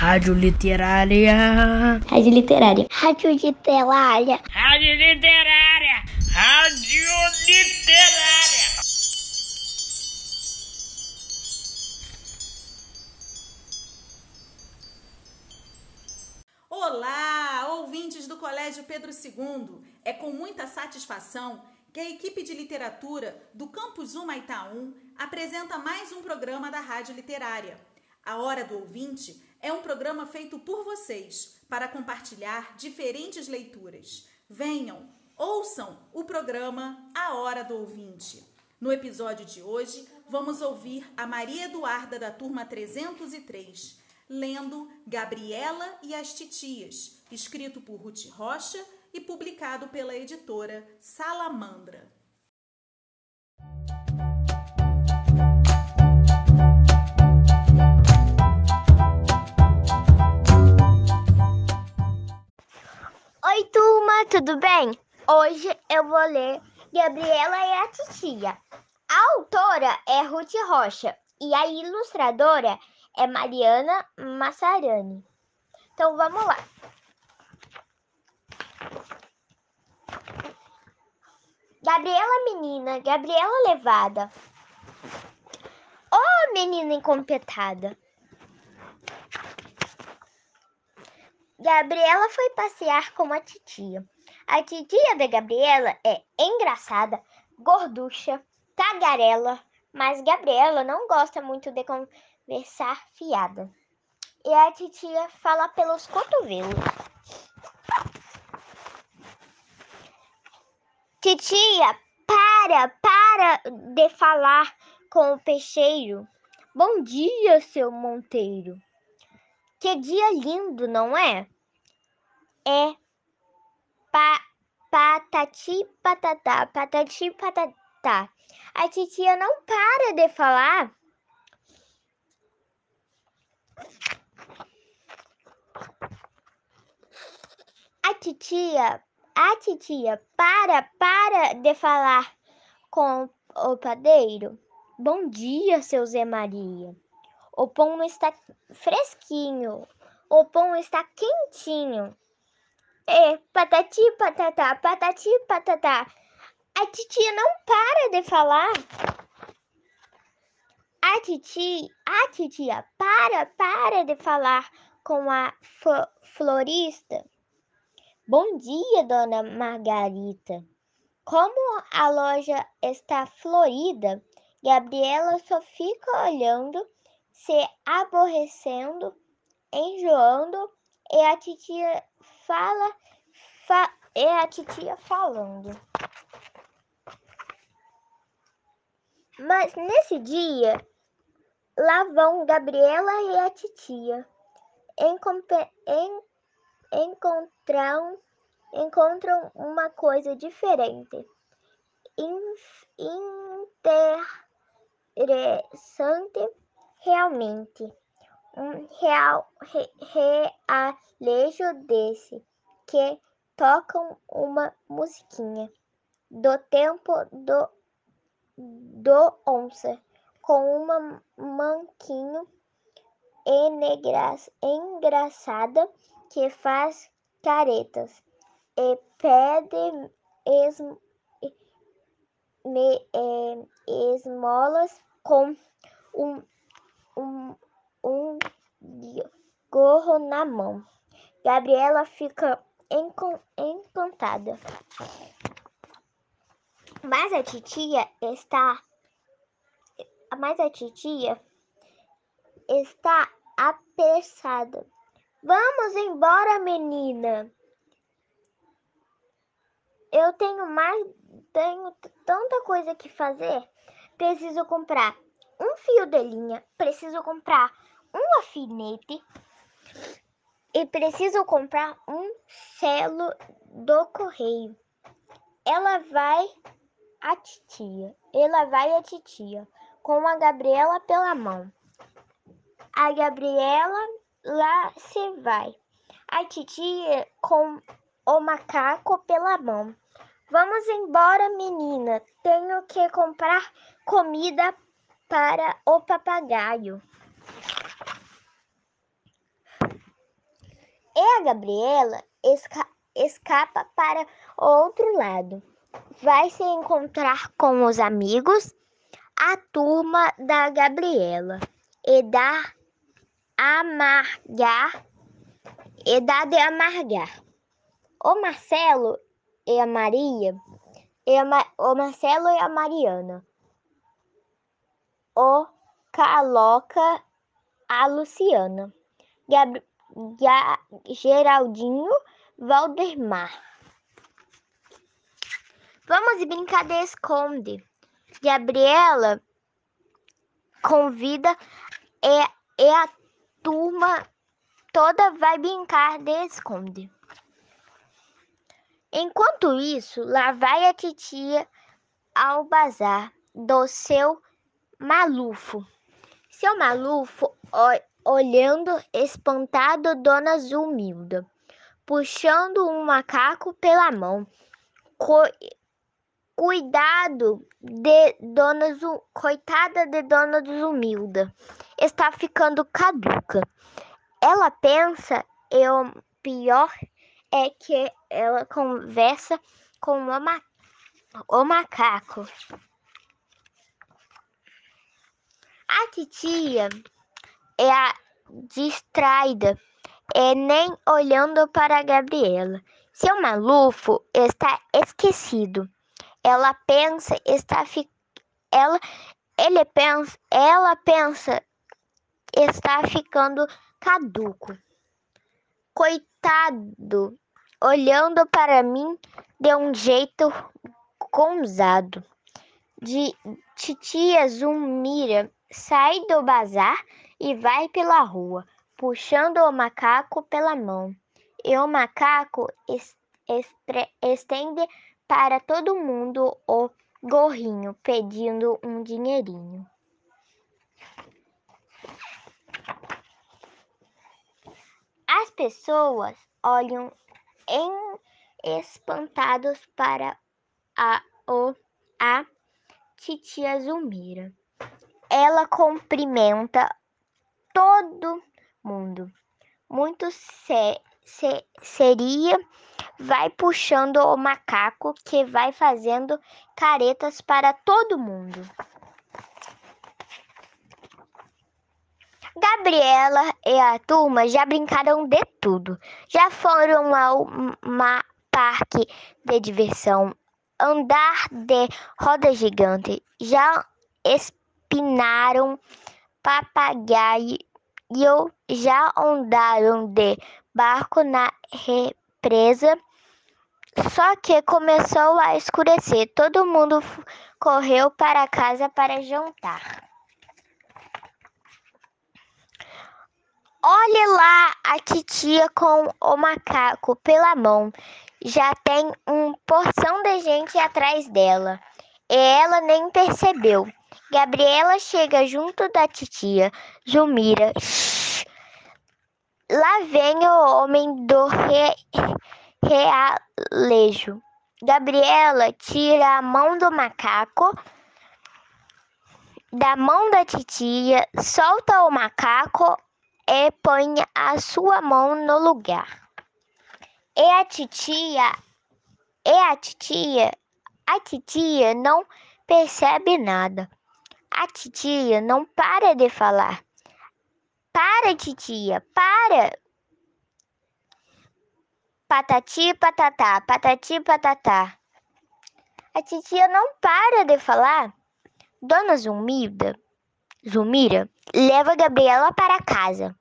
Rádio Literária. Rádio Literária. Rádio Literária. Rádio Literária. Rádio Literária. Olá, ouvintes do Colégio Pedro II. É com muita satisfação que a equipe de literatura do Campus Humaitaum apresenta mais um programa da Rádio Literária. A Hora do Ouvinte é um programa feito por vocês para compartilhar diferentes leituras. Venham, ouçam o programa A Hora do Ouvinte. No episódio de hoje, vamos ouvir a Maria Eduarda da turma 303, lendo Gabriela e as Titias, escrito por Ruth Rocha e publicado pela editora Salamandra. Turma, tudo bem? Hoje eu vou ler Gabriela e a Titia. A autora é Ruth Rocha e a ilustradora é Mariana Massarani. Então vamos lá. Gabriela menina, Gabriela levada. Oh, menina incompetada. Gabriela foi passear com a titia. A titia da Gabriela é engraçada, gorducha, tagarela, mas Gabriela não gosta muito de conversar fiada. E a titia fala pelos cotovelos. Titia, para, para de falar com o peixeiro. Bom dia, seu Monteiro. Que dia lindo, não é? É pa, patati patatá, patati patatá. A titia não para de falar. A titia, a titia, para, para de falar com o padeiro. Bom dia, seu Zé Maria. O pão está fresquinho. O pão está quentinho. É, patati patatá, patati patatá. A titia não para de falar. A titia, a titia para, para de falar com a florista. Bom dia, dona Margarita. Como a loja está florida, Gabriela só fica olhando se aborrecendo, enjoando, e a titia fala, fa, e a titia falando. Mas nesse dia, lá vão Gabriela e a titia. En, encontram, encontram uma coisa diferente, interessante realmente um real, re, realejo desse que tocam uma musiquinha do tempo do, do onça com uma manquinho engraçada que faz caretas e pede es, me, é, esmolas com um um, um gorro na mão. Gabriela fica encantada. Mas a titia está. Mas a titia está apressada. Vamos embora, menina. Eu tenho mais. Tenho tanta coisa que fazer. Preciso comprar um fio de linha, preciso comprar um alfinete e preciso comprar um selo do correio. Ela vai a titia, ela vai a titia com a Gabriela pela mão. A Gabriela lá se vai. A titia com o macaco pela mão. Vamos embora, menina. Tenho que comprar comida para o papagaio. E a Gabriela esca escapa para outro lado. Vai se encontrar com os amigos, a turma da Gabriela, e dá amargar e dá de amargar. O Marcelo e a Maria, e a Ma o Marcelo e a Mariana, o Caloca, a Luciana, Geraldinho, Valdemar. Vamos brincar de esconde. Gabriela convida e, e a turma toda vai brincar de esconde. Enquanto isso, lá vai a titia ao bazar do seu Malufo. Seu Malufo, olhando espantado Dona Zumilda, puxando um macaco pela mão. Co Cuidado de Dona Zu Coitada de Dona Zumilda, está ficando caduca. Ela pensa e o pior é que ela conversa com o, ma o macaco. A titia é distraída e nem olhando para Gabriela. Seu malufo está esquecido. Ela pensa está fi... ela ele pensa ela pensa está ficando caduco. Coitado, olhando para mim de um jeito gonzado. De titia Zumira sai do bazar e vai pela rua, puxando o macaco pela mão. E o macaco estende para todo mundo o gorrinho, pedindo um dinheirinho. As pessoas olham em espantados para a, o, a titia Zumira. Ela cumprimenta todo mundo. Muito se, se, seria vai puxando o macaco que vai fazendo caretas para todo mundo. Gabriela e a turma já brincaram de tudo. Já foram ao parque de diversão, andar de roda gigante, já espinaram papagaio, já andaram de barco na represa. Só que começou a escurecer, todo mundo correu para casa para jantar. Olhe lá a titia com o macaco pela mão. Já tem uma porção de gente atrás dela. E ela nem percebeu. Gabriela chega junto da titia. Zumira. Shhh. Lá vem o homem do re... realejo. Gabriela tira a mão do macaco da mão da titia, solta o macaco e põe a sua mão no lugar. E a titia, e a titia, a titia não percebe nada. A titia não para de falar. Para, titia, para! Patati patatá, patati patatá. A titia não para de falar. Dona Zumida, Zumira leva Gabriela para casa.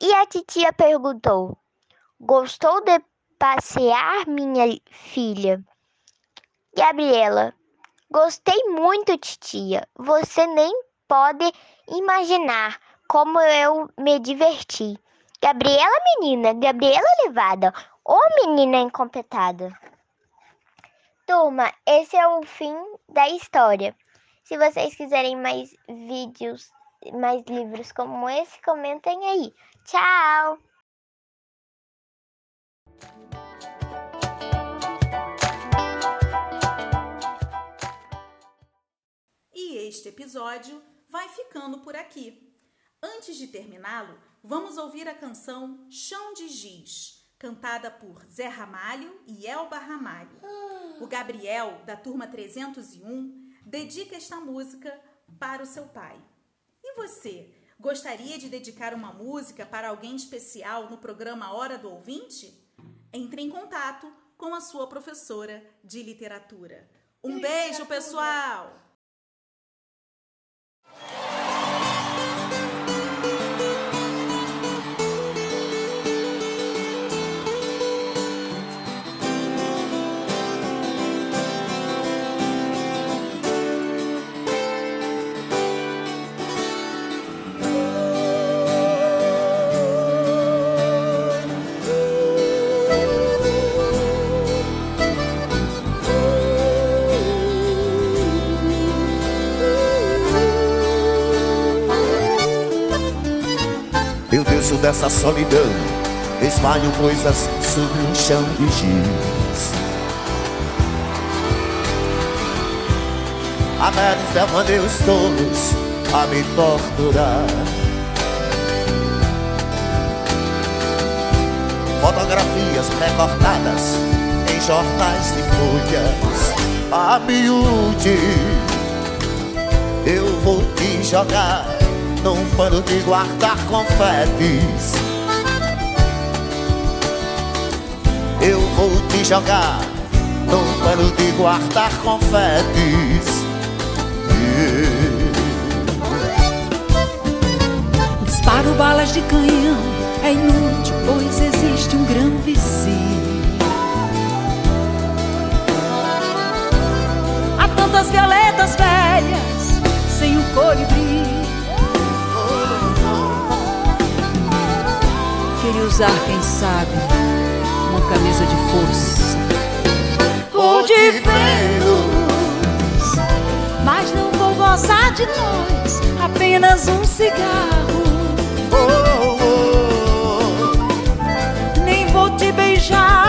E a titia perguntou: Gostou de passear, minha filha? Gabriela: Gostei muito, titia. Você nem pode imaginar como eu me diverti. Gabriela, menina, Gabriela levada, ou menina incompletada. Turma, esse é o fim da história. Se vocês quiserem mais vídeos, mais livros como esse, comentem aí. Tchau! Este episódio vai ficando por aqui. Antes de terminá-lo, vamos ouvir a canção Chão de Giz, cantada por Zé Ramalho e Elba Ramalho. O Gabriel, da turma 301, dedica esta música para o seu pai. E você, gostaria de dedicar uma música para alguém especial no programa Hora do Ouvinte? Entre em contato com a sua professora de literatura. Um beijo, pessoal! Eu desço dessa solidão Espalho coisas sobre um chão de giz. A meros devaneios tolos a me torturar Fotografias pré-cortadas em jornais de folhas. A miúde eu vou te jogar num pano de guardar confetes. Eu vou te jogar num pano de guardar confetes. Disparo balas de canhão, é inútil, pois existe um grão vizinho. Há tantas violetas velhas sem o colibri. Queria usar, quem sabe, uma camisa de força Ou de Vênus. Mas não vou gozar de nós, apenas um cigarro. Oh, oh, Nem vou te beijar